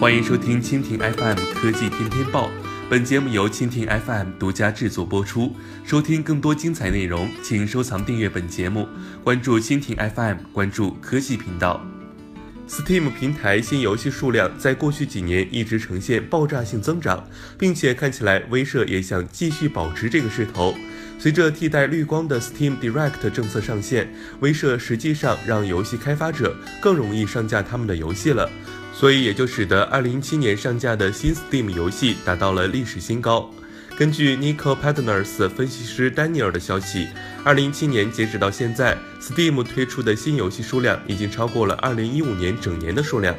欢迎收听蜻蜓 FM 科技天天报，本节目由蜻蜓 FM 独家制作播出。收听更多精彩内容，请收藏订阅本节目，关注蜻蜓 FM，关注科技频道。Steam 平台新游戏数量在过去几年一直呈现爆炸性增长，并且看起来威社也想继续保持这个势头。随着替代绿光的 Steam Direct 政策上线，威社实际上让游戏开发者更容易上架他们的游戏了。所以也就使得2017年上架的新 Steam 游戏达到了历史新高。根据 Nico Partners 分析师 Daniel 的消息，2017年截止到现在，Steam 推出的新游戏数量已经超过了2015年整年的数量，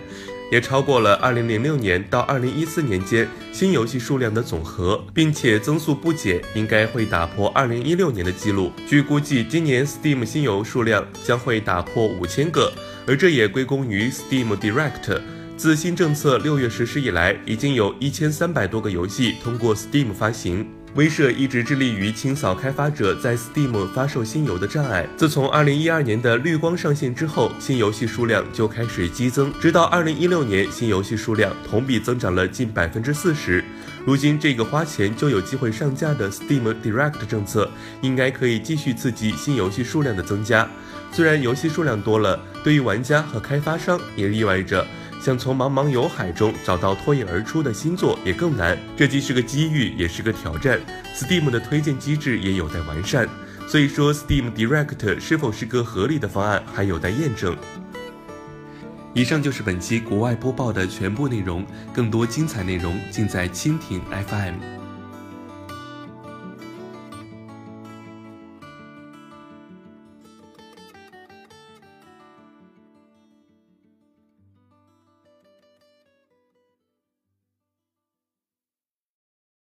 也超过了2006年到2014年间新游戏数量的总和，并且增速不减，应该会打破2016年的记录。据估计，今年 Steam 新游数量将会打破五千个，而这也归功于 Steam Direct。自新政策六月实施以来，已经有一千三百多个游戏通过 Steam 发行。威社一直致力于清扫开发者在 Steam 发售新游的障碍。自从二零一二年的绿光上线之后，新游戏数量就开始激增，直到二零一六年，新游戏数量同比增长了近百分之四十。如今，这个花钱就有机会上架的 Steam Direct 政策，应该可以继续刺激新游戏数量的增加。虽然游戏数量多了，对于玩家和开发商也意味着。想从茫茫游海中找到脱颖而出的新作也更难，这既是个机遇，也是个挑战。Steam 的推荐机制也有待完善，所以说 Steam Direct 是否是个合理的方案，还有待验证。以上就是本期国外播报的全部内容，更多精彩内容尽在蜻蜓 FM。